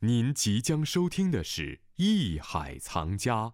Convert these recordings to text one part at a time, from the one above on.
您即将收听的是《艺海藏家》。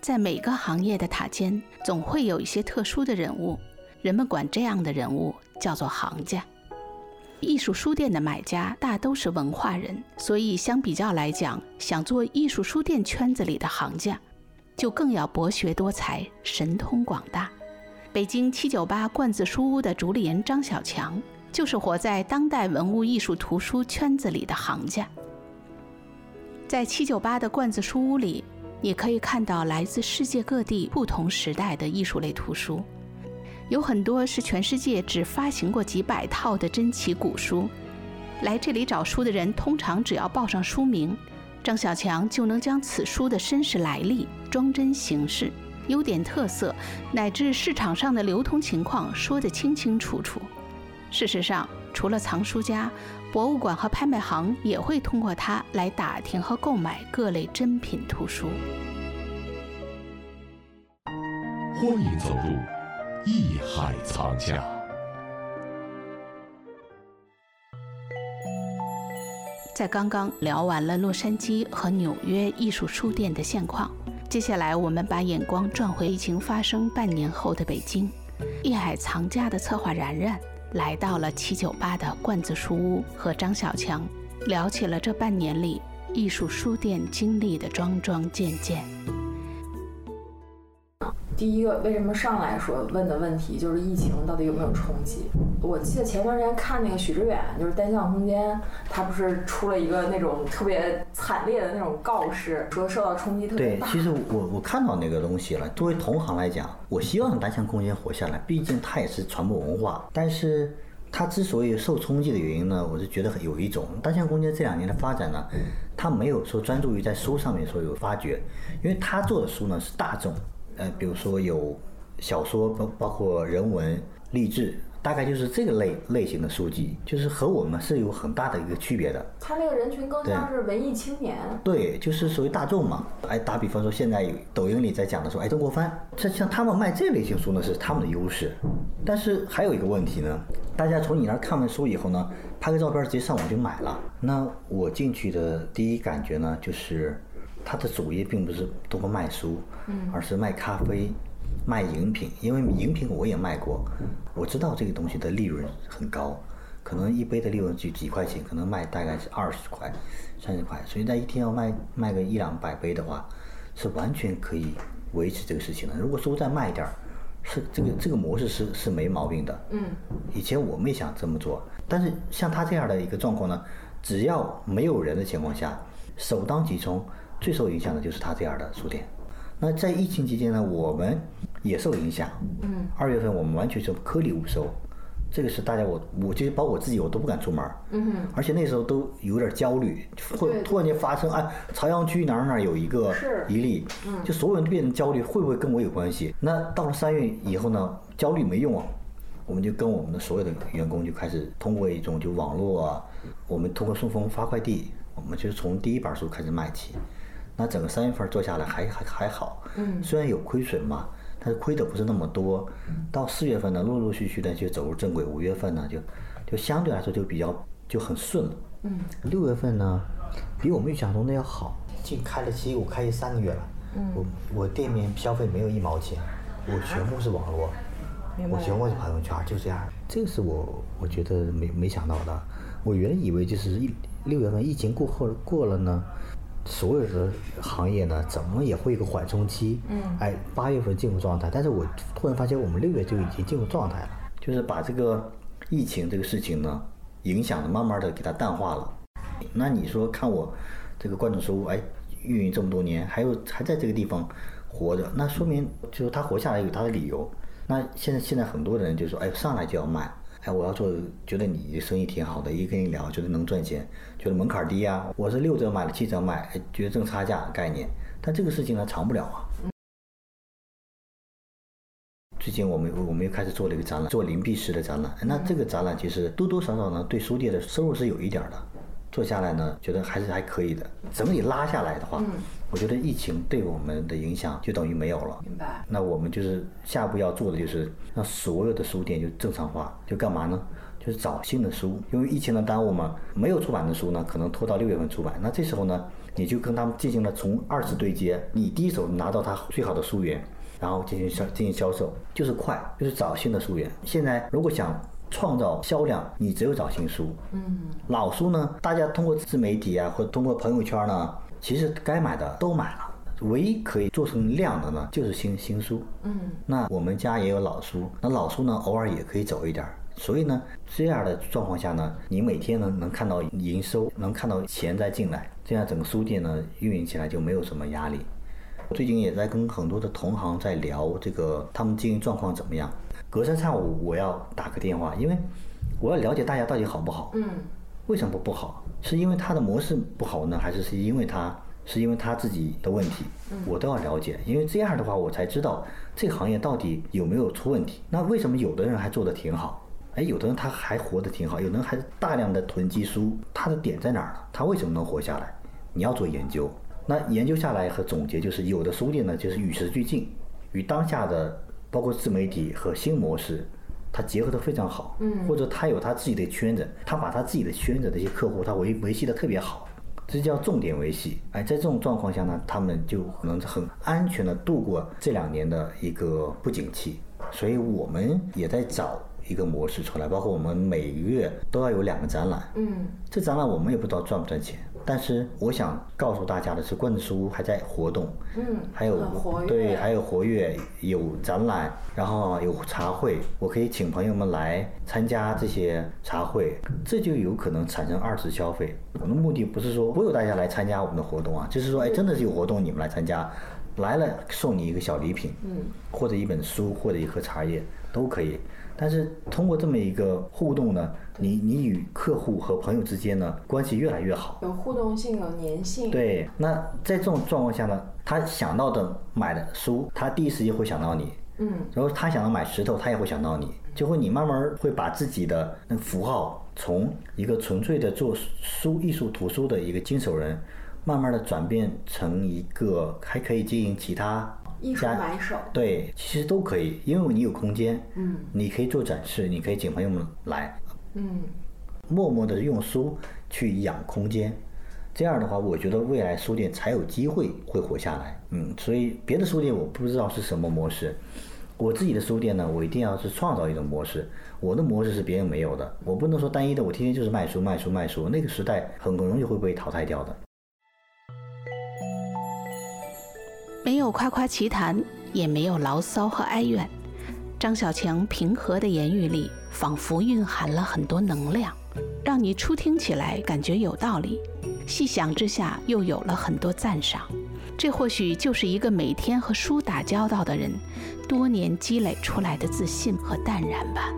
在每个行业的塔尖，总会有一些特殊的人物，人们管这样的人物叫做行家。艺术书店的买家大都是文化人，所以相比较来讲，想做艺术书店圈子里的行家，就更要博学多才、神通广大。北京七九八罐子书屋的主理人张小强。就是活在当代文物艺术图书圈子里的行家。在七九八的罐子书屋里，你可以看到来自世界各地不同时代的艺术类图书，有很多是全世界只发行过几百套的珍奇古书。来这里找书的人，通常只要报上书名，张小强就能将此书的身世来历、装帧形式、优点特色，乃至市场上的流通情况说得清清楚楚。事实上，除了藏书家，博物馆和拍卖行也会通过它来打听和购买各类珍品图书。欢迎走入艺海藏家。在刚刚聊完了洛杉矶和纽约艺术书店的现况，接下来我们把眼光转回疫情发生半年后的北京，艺海藏家的策划然然。来到了七九八的罐子书屋，和张小强聊起了这半年里艺术书店经历的桩桩件件。第一个，为什么上来说问的问题就是疫情到底有没有冲击？我记得前段时间看那个许知远，就是单向空间，他不是出了一个那种特别惨烈的那种告示，说受到冲击特别大。对，其实我我看到那个东西了。作为同行来讲，我希望单向空间活下来，毕竟它也是传播文化。但是它之所以受冲击的原因呢，我是觉得有一种单向空间这两年的发展呢，它没有说专注于在书上面说有发掘，因为他做的书呢是大众。呃，比如说有小说，包包括人文、励志，大概就是这个类类型的书籍，就是和我们是有很大的一个区别的。他那个人群更像是文艺青年。对，就是属于大众嘛。哎，打比方说，现在有抖音里在讲的说，哎，曾国藩，这像他们卖这类型书呢，是他们的优势。但是还有一个问题呢，大家从你那儿看完书以后呢，拍个照片直接上网就买了。那我进去的第一感觉呢，就是。它的主业并不是通过卖书，而是卖咖啡、卖饮品。因为饮品我也卖过，我知道这个东西的利润很高，可能一杯的利润就几块钱，可能卖大概是二十块、三十块。所以在一天要卖卖个一两百杯的话，是完全可以维持这个事情的。如果说再卖一点儿，是这个这个模式是是没毛病的。嗯，以前我们也想这么做，但是像他这样的一个状况呢，只要没有人的情况下，首当其冲。最受影响的就是他这样的书店。那在疫情期间呢，我们也受影响。嗯。二月份我们完全是颗粒无收，这个是大家我我就包括我自己我都不敢出门。嗯而且那时候都有点焦虑，会突然间发生哎朝阳区哪儿哪儿有一个一例，就所有人都变成焦虑，会不会跟我有关系？那到了三月以后呢，焦虑没用啊，我们就跟我们的所有的员工就开始通过一种就网络啊，我们通过顺丰发快递，我们就是从第一本书开始卖起。那整个三月份做下来还还还好，嗯，虽然有亏损嘛，但是亏的不是那么多。到四月份呢，陆陆续续的就走入正轨。五月份呢，就就相对来说就比较就很顺了。嗯，六月份呢，比我们预想中的要好。进开了七，我开业三个月了。嗯，我我店面消费没有一毛钱，我全部是网络，我全部是朋友圈，就这样。这个是我我觉得没没想到的。我原以为就是一六月份疫情过后过了呢。所有的行业呢，怎么也会有个缓冲期。嗯，哎，八月份进入状态，但是我突然发现我们六月就已经进入状态了，就是把这个疫情这个事情呢，影响的慢慢的给它淡化了。那你说看我这个观众收入，哎，运营这么多年，还有还在这个地方活着，那说明就是他活下来有他的理由。那现在现在很多人就说，哎，上来就要卖。哎，我要做，觉得你生意挺好的，一跟你聊，觉得能赚钱，觉得门槛低啊。我是六折买的七折卖，觉得挣差价概念。但这个事情呢，长不了啊。最近我们我们又开始做了一个展览，做灵璧石的展览。那这个展览其实多多少少呢，对书店的收入是有一点的。做下来呢，觉得还是还可以的。整体拉下来的话，我觉得疫情对我们的影响就等于没有了。明白。那我们就是下一步要做的就是让所有的书店就正常化，就干嘛呢？就是找新的书，因为疫情的耽误嘛，没有出版的书呢，可能拖到六月份出版。那这时候呢，你就跟他们进行了从二次对接，你第一手拿到他最好的书源，然后进行销进行销售，就是快，就是找新的书源。现在如果想创造销量，你只有找新书。嗯，老书呢，大家通过自媒体啊，或者通过朋友圈呢，其实该买的都买了。唯一可以做成量的呢，就是新新书。嗯，那我们家也有老书，那老书呢，偶尔也可以走一点儿。所以呢，这样的状况下呢，你每天呢能看到营收，能看到钱在进来，这样整个书店呢运营起来就没有什么压力。最近也在跟很多的同行在聊这个，他们经营状况怎么样？隔三差五我要打个电话，因为我要了解大家到底好不好。嗯。为什么不好？是因为他的模式不好呢，还是是因为他？是因为他自己的问题，我都要了解，因为这样的话，我才知道这个行业到底有没有出问题。那为什么有的人还做得挺好？哎，有的人他还活得挺好，有的人还大量的囤积书，他的点在哪儿呢？他为什么能活下来？你要做研究。那研究下来和总结就是，有的书店呢，就是与时俱进，与当下的包括自媒体和新模式，它结合得非常好。嗯，或者他有他自己的圈子，他把他自己的圈子的一些客户，他维维系得特别好。这叫重点维系，哎，在这种状况下呢，他们就能很安全的度过这两年的一个不景气，所以我们也在找。一个模式出来，包括我们每个月都要有两个展览。嗯，这展览我们也不知道赚不赚钱，但是我想告诉大家的是，罐子书还在活动。嗯，还有对，还有活跃，有展览，然后有茶会，我可以请朋友们来参加这些茶会，这就有可能产生二次消费。我们的目的不是说忽悠大家来参加我们的活动啊，就是说，哎，真的是有活动，你们来参加，来了送你一个小礼品，嗯，或者一本书，或者一盒茶叶都可以。但是通过这么一个互动呢，你你与客户和朋友之间呢关系越来越好，有互动性，有粘性。对，那在这种状况下呢，他想到的买的书，他第一时间会想到你。嗯。然后他想要买石头，他也会想到你，就会你慢慢会把自己的那符号从一个纯粹的做书艺术图书的一个经手人，慢慢的转变成一个还可以经营其他。艺术买手对，其实都可以，因为你有空间，嗯，你可以做展示，你可以请朋友们来，嗯，默默的用书去养空间，这样的话，我觉得未来书店才有机会会活下来，嗯，所以别的书店我不知道是什么模式，我自己的书店呢，我一定要是创造一种模式，我的模式是别人没有的，我不能说单一的，我天天就是卖书卖书卖书，那个时代很容易会被淘汰掉的。没有夸夸其谈，也没有牢骚和哀怨。张小强平和的言语里，仿佛蕴含了很多能量，让你初听起来感觉有道理，细想之下又有了很多赞赏。这或许就是一个每天和书打交道的人，多年积累出来的自信和淡然吧。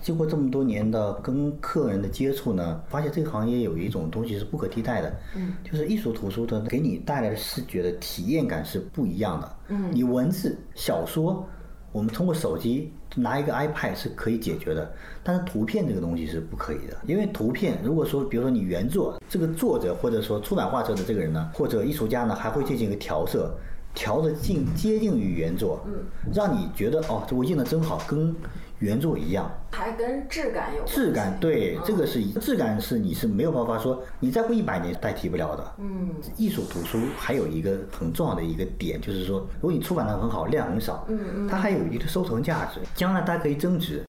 经过这么多年的跟客人的接触呢，发现这个行业有一种东西是不可替代的，嗯，就是艺术图书的给你带来的视觉的体验感是不一样的，嗯，你文字小说，我们通过手机拿一个 iPad 是可以解决的，但是图片这个东西是不可以的，因为图片如果说比如说你原作这个作者或者说出版画册的这个人呢，或者艺术家呢，还会进行一个调色。调的近接近于原作，嗯，让你觉得哦，这我印的真好，跟原作一样，还跟质感有质感，对，这个是质感是你是没有办法说你再过一百年代替不了的，嗯，艺术图书还有一个很重要的一个点就是说，如果你出版的很好，量很少，嗯嗯，它还有一个收藏价值，将来它可以增值，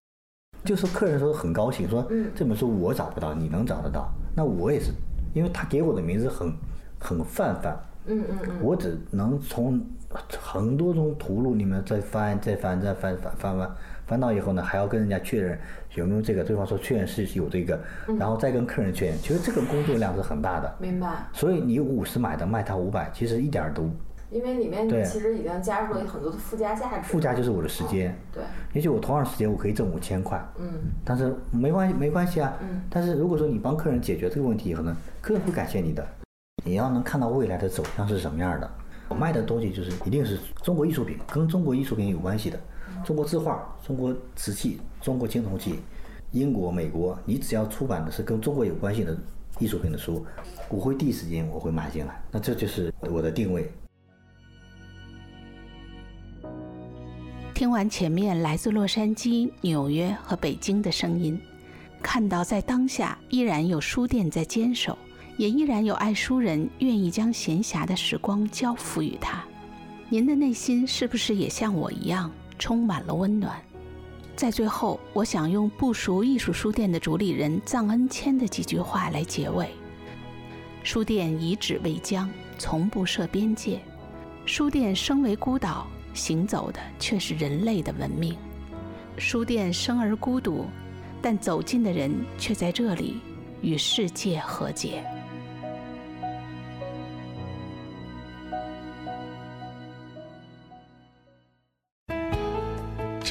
就是客人说很高兴说，嗯，这本书我找不到，你能找得到，那我也是，因为他给我的名字很很泛泛。嗯嗯嗯，我只能从很多种图录里面再翻、再翻、再翻、翻、翻、翻，翻到以后呢，还要跟人家确认有没有这个，对方说确认是有这个，然后再跟客人确认。其实这个工作量是很大的。明白。所以你五十买的卖他五百，其实一点都。因为里面其实已经加入了很多的附加价值。附加就是我的时间。对。也许我同样时间我可以挣五千块。嗯。但是没关系，没关系啊。嗯。但是如果说你帮客人解决这个问题以后呢，客人会感谢你的。你要能看到未来的走向是什么样的，我卖的东西就是一定是中国艺术品，跟中国艺术品有关系的，中国字画、中国瓷器、中国青铜器，英国、美国，你只要出版的是跟中国有关系的艺术品的书，我会第一时间我会买进来，那这就是我的定位。听完前面来自洛杉矶、纽约和北京的声音，看到在当下依然有书店在坚守，也依然有爱书人愿意将闲暇的时光交付于他，您的内心是不是也像我一样充满了温暖？在最后，我想用不熟艺术书店的主理人臧恩谦的几句话来结尾：书店遗址未将，从不设边界；书店生为孤岛，行走的却是人类的文明。书店生而孤独，但走进的人却在这里与世界和解。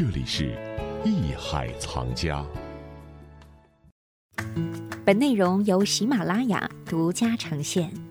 这里是艺海藏家。本内容由喜马拉雅独家呈现。